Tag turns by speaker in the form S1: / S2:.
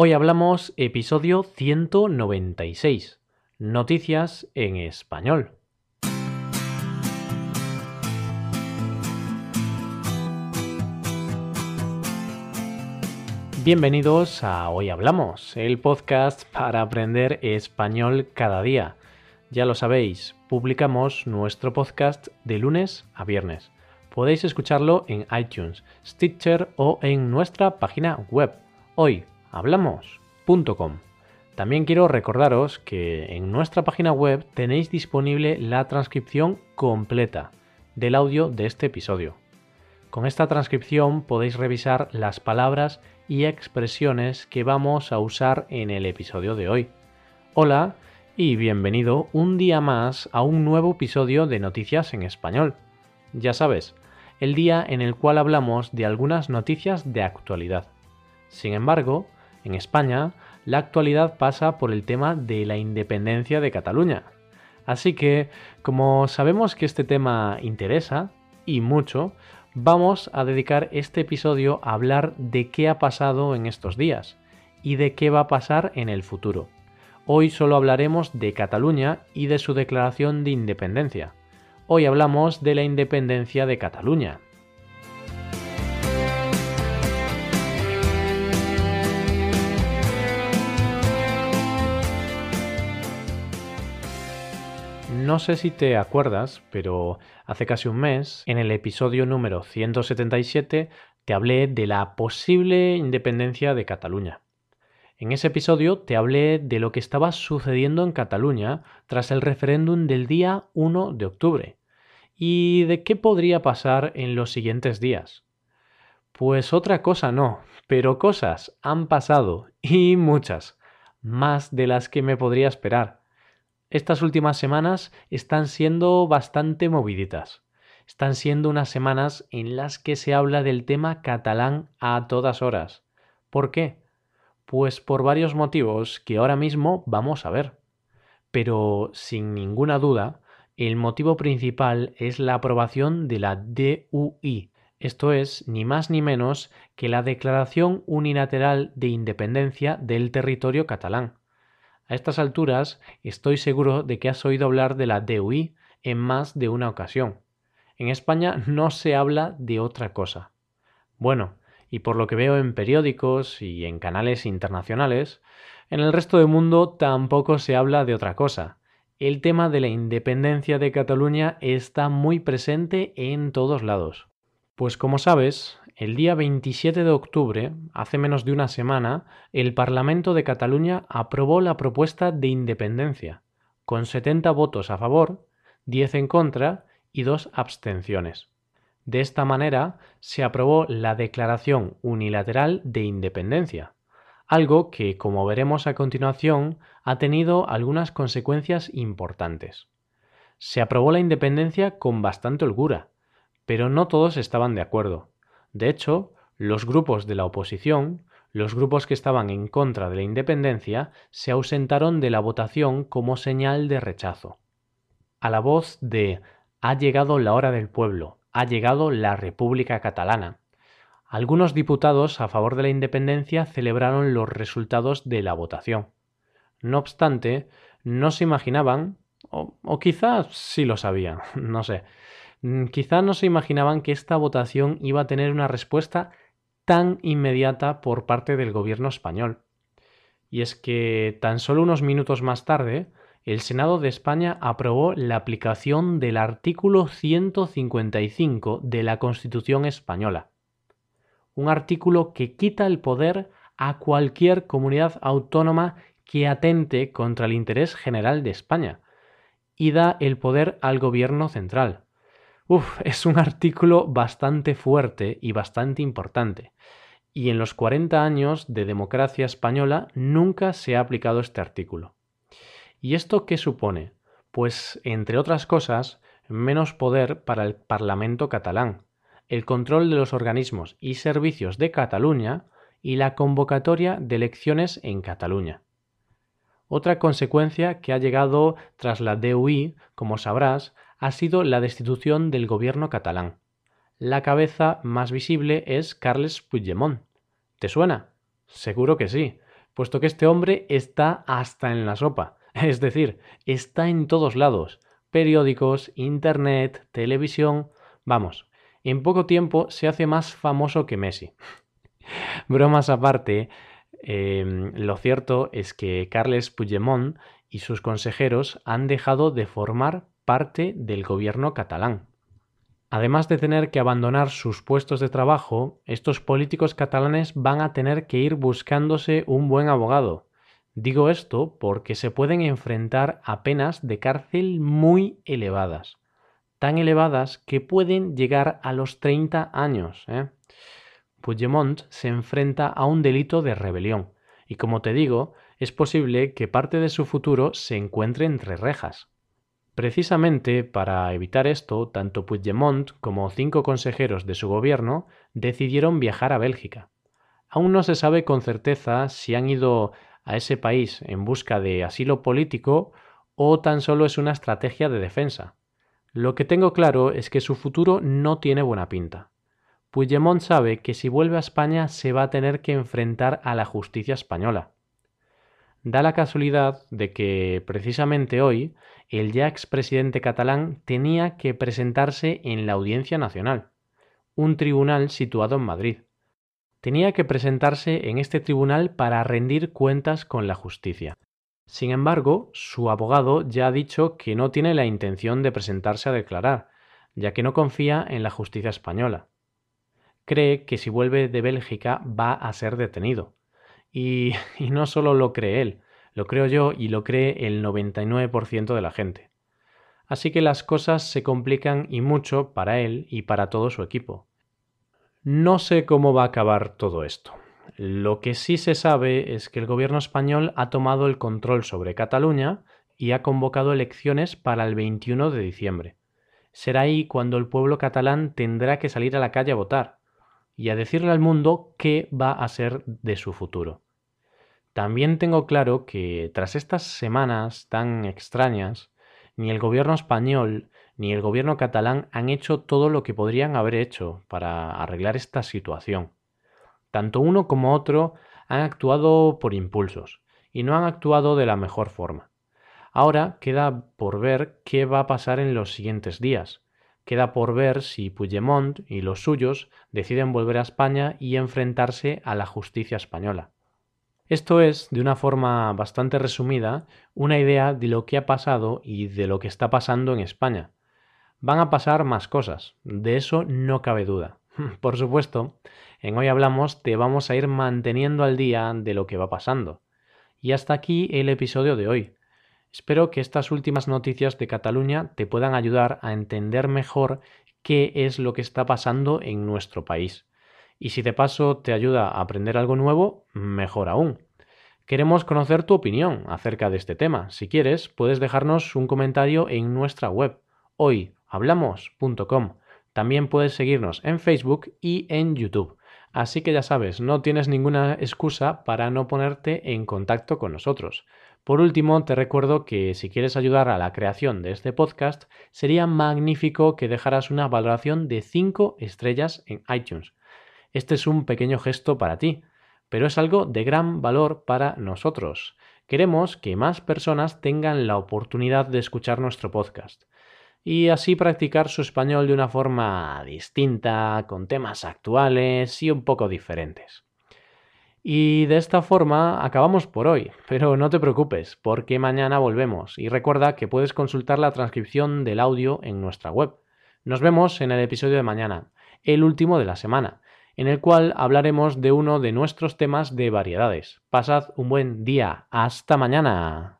S1: Hoy hablamos episodio 196, Noticias en español. Bienvenidos a Hoy Hablamos, el podcast para aprender español cada día. Ya lo sabéis, publicamos nuestro podcast de lunes a viernes. Podéis escucharlo en iTunes, Stitcher o en nuestra página web hoyhablamos.com. También quiero recordaros que en nuestra página web tenéis disponible la transcripción completa del audio de este episodio. Con esta transcripción podéis revisar las palabras y expresiones que vamos a usar en el episodio de hoy. Hola y bienvenido un día más a un nuevo episodio de Noticias en Español. Ya sabes, el día en el cual hablamos de algunas noticias de actualidad. Sin embargo, en España, la actualidad pasa por el tema de la independencia de Cataluña. Así que, como sabemos que este tema interesa, y mucho, vamos a dedicar este episodio a hablar de qué ha pasado en estos días y de qué va a pasar en el futuro. Hoy solo hablaremos de Cataluña y de su declaración de independencia. Hoy hablamos de la independencia de Cataluña. No sé si te acuerdas, pero hace casi un mes, en el episodio número 177, te hablé de la posible independencia de Cataluña. En ese episodio te hablé de lo que estaba sucediendo en Cataluña tras el referéndum del día 1 de octubre y de qué podría pasar en los siguientes días. Pues otra cosa no, pero cosas han pasado y muchas, más de las que me podría esperar estas últimas semanas están siendo bastante moviditas. Están siendo unas semanas en las que se habla del tema catalán a todas horas. ¿Por qué? Pues por varios motivos que ahora mismo vamos a ver. Pero sin ninguna duda, el motivo principal es la aprobación de la DUI, esto es ni más ni menos que la Declaración Unilateral de Independencia del Territorio Catalán. A estas alturas estoy seguro de que has oído hablar de la DUI en más de una ocasión. En España no se habla de otra cosa. Bueno, y por lo que veo en periódicos y en canales internacionales, en el resto del mundo tampoco se habla de otra cosa. El tema de la independencia de Cataluña está muy presente en todos lados. Pues como sabes, el día 27 de octubre, hace menos de una semana, el Parlamento de Cataluña aprobó la propuesta de independencia, con 70 votos a favor, 10 en contra y 2 abstenciones. De esta manera se aprobó la Declaración Unilateral de Independencia, algo que, como veremos a continuación, ha tenido algunas consecuencias importantes. Se aprobó la independencia con bastante holgura, pero no todos estaban de acuerdo. De hecho, los grupos de la oposición, los grupos que estaban en contra de la independencia, se ausentaron de la votación como señal de rechazo. A la voz de ha llegado la hora del pueblo, ha llegado la República Catalana. Algunos diputados a favor de la independencia celebraron los resultados de la votación. No obstante, no se imaginaban, o, quizás sí lo sabían, no sé, quizá no se imaginaban que esta votación iba a tener una respuesta tan inmediata por parte del gobierno español. Y es que tan solo unos minutos más tarde, el Senado de España aprobó la aplicación del artículo 155 de la Constitución española. Un artículo que quita el poder a cualquier comunidad autónoma que atente contra el interés general de España y da el poder al gobierno central. Uf, es un artículo bastante fuerte y bastante importante. Y en los 40 años de democracia española nunca se ha aplicado este artículo. ¿Y esto qué supone? Pues, entre otras cosas, menos poder para el Parlamento catalán, el control de los organismos y servicios de Cataluña y la convocatoria de elecciones en Cataluña. Otra consecuencia que ha llegado tras la DUI, como sabrás, ha sido la destitución del gobierno catalán. La cabeza más visible es Carles Puigdemont. ¿Te suena? Seguro que sí, puesto que este hombre está hasta en la sopa, es decir, está en todos lados, periódicos, internet, televisión, vamos, en poco tiempo se hace más famoso que Messi. Bromas aparte, em, lo cierto es que Carles Puigdemont y sus consejeros han dejado de formar parte del gobierno catalán. Además de tener que abandonar sus puestos de trabajo, estos políticos catalanes van a tener que ir buscándose un buen abogado. Digo esto porque se pueden enfrentar a penas de cárcel muy elevadas, tan elevadas que pueden llegar a los 30 años. ¿eh? Puigdemont se enfrenta a un delito de rebelión, y como te digo, es posible que parte de su futuro se encuentre entre rejas. Precisamente para evitar esto, tanto Puigdemont como cinco consejeros de su gobierno decidieron viajar a Bélgica. Aún no se sabe con certeza si han ido a ese país en busca de asilo político o tan solo es una estrategia de defensa. Lo que tengo claro es que su futuro no tiene buena pinta. Puigdemont sabe que si vuelve a España se va a tener que enfrentar a la justicia española. Da la casualidad de que precisamente hoy el ya expresidente catalán tenía que presentarse en la Audiencia Nacional, un tribunal situado en Madrid. Tenía que presentarse en este tribunal para rendir cuentas con la justicia. Sin embargo, su abogado ya ha dicho que no tiene la intención de presentarse a declarar, ya que no confía en la justicia española. Cree que si vuelve de Bélgica va a ser detenido. Y, y no solo lo cree él, lo creo yo y lo cree el 99% de la gente. Así que las cosas se complican y mucho para él y para todo su equipo. No sé cómo va a acabar todo esto. Lo que sí se sabe es que el gobierno español ha tomado el control sobre Cataluña y ha convocado elecciones para el 21 de diciembre. Será ahí cuando el pueblo catalán tendrá que salir a la calle a votar y a decirle al mundo qué va a ser de su futuro. También tengo claro que tras estas semanas tan extrañas, ni el gobierno español ni el gobierno catalán han hecho todo lo que podrían haber hecho para arreglar esta situación. Tanto uno como otro han actuado por impulsos y no han actuado de la mejor forma. Ahora queda por ver qué va a pasar en los siguientes días. Queda por ver si Puigdemont y los suyos deciden volver a España y enfrentarse a la justicia española. Esto es, de una forma bastante resumida, una idea de lo que ha pasado y de lo que está pasando en España. Van a pasar más cosas, de eso no cabe duda. Por supuesto, en Hoy Hablamos te vamos a ir manteniendo al día de lo que va pasando. Y hasta aquí el episodio de hoy. Espero que estas últimas noticias de Cataluña te puedan ayudar a entender mejor qué es lo que está pasando en nuestro país. Y si de paso te ayuda a aprender algo nuevo, mejor aún. Queremos conocer tu opinión acerca de este tema. Si quieres, puedes dejarnos un comentario en nuestra web, hoyhablamos.com. También puedes seguirnos en Facebook y en YouTube. Así que ya sabes, no tienes ninguna excusa para no ponerte en contacto con nosotros. Por último, te recuerdo que si quieres ayudar a la creación de este podcast, sería magnífico que dejaras una valoración de 5 estrellas en iTunes. Este es un pequeño gesto para ti, pero es algo de gran valor para nosotros. Queremos que más personas tengan la oportunidad de escuchar nuestro podcast y así practicar su español de una forma distinta, con temas actuales y un poco diferentes. Y de esta forma acabamos por hoy, pero no te preocupes, porque mañana volvemos y recuerda que puedes consultar la transcripción del audio en nuestra web. Nos vemos en el episodio de mañana, el último de la semana en el cual hablaremos de uno de nuestros temas de variedades. Pasad un buen día. Hasta mañana.